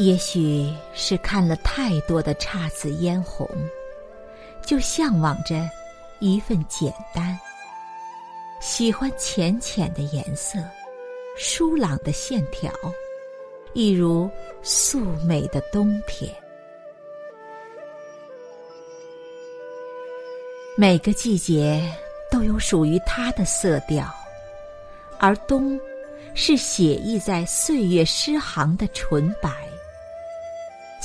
也许是看了太多的姹紫嫣红，就向往着一份简单。喜欢浅浅的颜色，疏朗的线条，一如素美的冬天。每个季节都有属于它的色调，而冬，是写意在岁月诗行的纯白。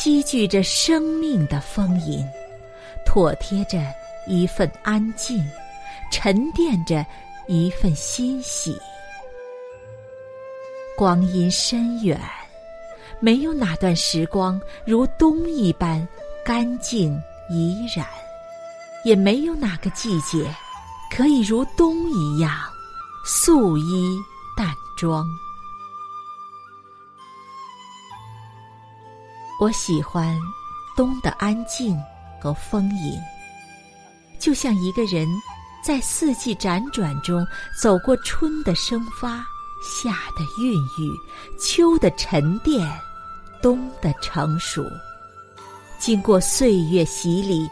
积聚着生命的丰盈，妥帖着一份安静，沉淀着一份欣喜。光阴深远，没有哪段时光如冬一般干净怡然，也没有哪个季节可以如冬一样素衣淡妆。我喜欢冬的安静和丰盈，就像一个人在四季辗转中走过春的生发、夏的孕育、秋的沉淀、冬的成熟，经过岁月洗礼，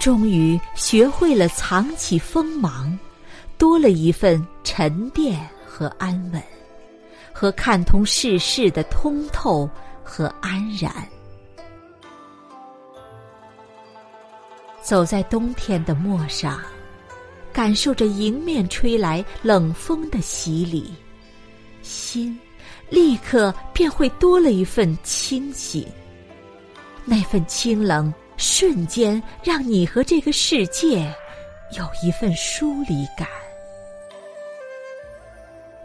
终于学会了藏起锋芒，多了一份沉淀和安稳，和看通世事的通透和安然。走在冬天的陌上，感受着迎面吹来冷风的洗礼，心立刻便会多了一份清醒。那份清冷，瞬间让你和这个世界有一份疏离感。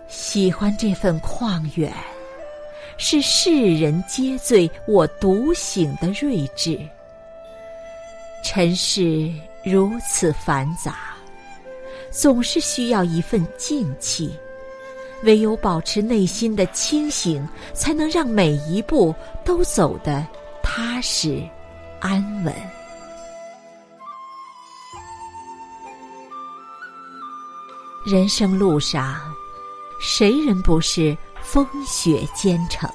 喜欢这份旷远，是世人皆醉我独醒的睿智。尘世如此繁杂，总是需要一份静气。唯有保持内心的清醒，才能让每一步都走得踏实、安稳。人生路上，谁人不是风雪兼程？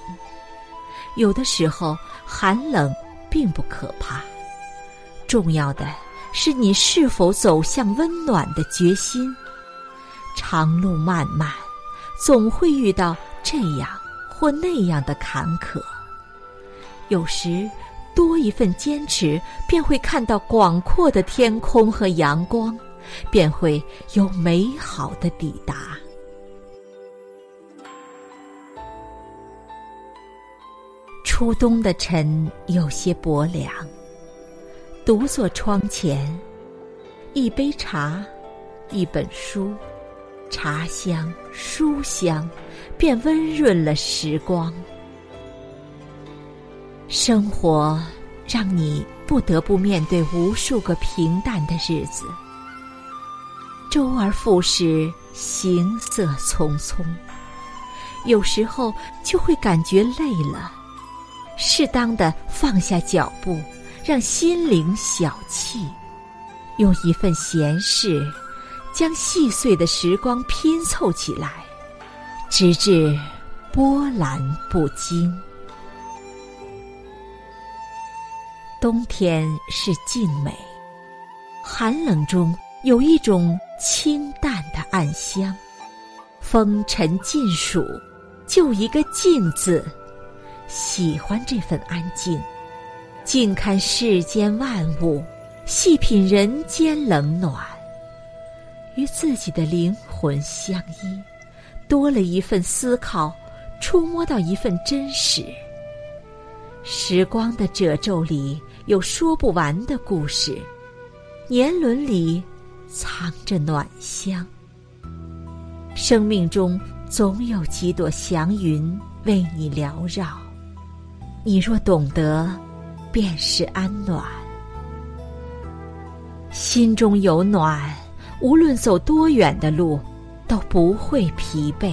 有的时候，寒冷并不可怕。重要的是你是否走向温暖的决心。长路漫漫，总会遇到这样或那样的坎坷。有时，多一份坚持，便会看到广阔的天空和阳光，便会有美好的抵达。初冬的晨有些薄凉。独坐窗前，一杯茶，一本书，茶香、书香，便温润了时光。生活让你不得不面对无数个平淡的日子，周而复始，行色匆匆，有时候就会感觉累了，适当的放下脚步。让心灵小憩，用一份闲适，将细碎的时光拼凑起来，直至波澜不惊。冬天是静美，寒冷中有一种清淡的暗香。风尘尽数，就一个静字，喜欢这份安静。静看世间万物，细品人间冷暖，与自己的灵魂相依，多了一份思考，触摸到一份真实。时光的褶皱里有说不完的故事，年轮里藏着暖香。生命中总有几朵祥云为你缭绕，你若懂得。便是安暖，心中有暖，无论走多远的路，都不会疲惫；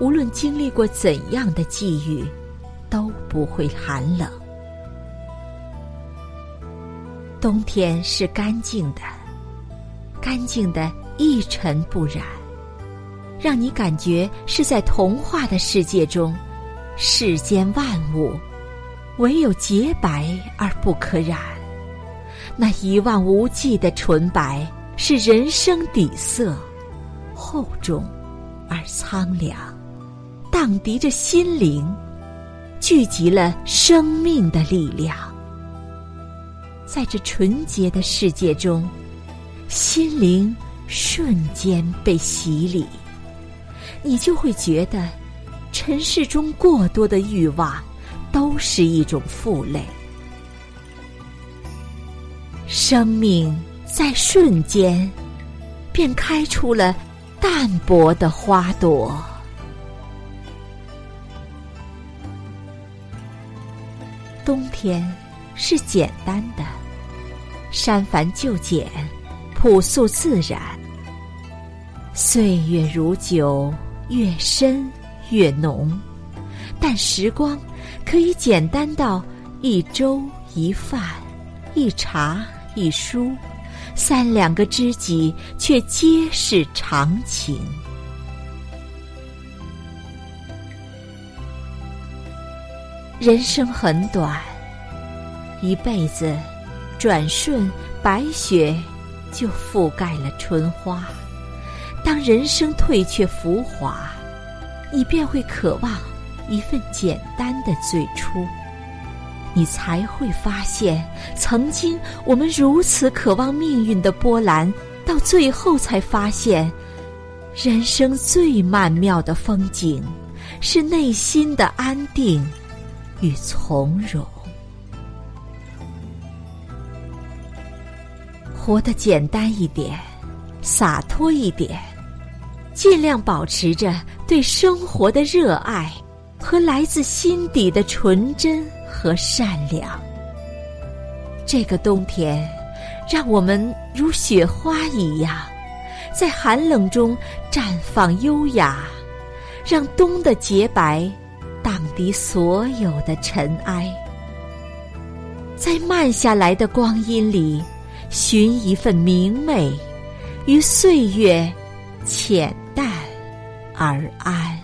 无论经历过怎样的际遇，都不会寒冷。冬天是干净的，干净的一尘不染，让你感觉是在童话的世界中，世间万物。唯有洁白而不可染。那一望无际的纯白，是人生底色，厚重而苍凉，荡涤着心灵，聚集了生命的力量。在这纯洁的世界中，心灵瞬间被洗礼，你就会觉得，尘世中过多的欲望，都是一种负累。生命在瞬间，便开出了淡薄的花朵。冬天是简单的，删繁就简，朴素自然。岁月如酒，越深越浓，但时光可以简单到一粥一饭，一茶。一书，三两个知己，却皆是长情。人生很短，一辈子转瞬，白雪就覆盖了春花。当人生退却浮华，你便会渴望一份简单的最初。你才会发现，曾经我们如此渴望命运的波澜，到最后才发现，人生最曼妙的风景，是内心的安定与从容。活得简单一点，洒脱一点，尽量保持着对生活的热爱和来自心底的纯真。和善良。这个冬天，让我们如雪花一样，在寒冷中绽放优雅，让冬的洁白荡涤所有的尘埃。在慢下来的光阴里，寻一份明媚，于岁月浅淡而安。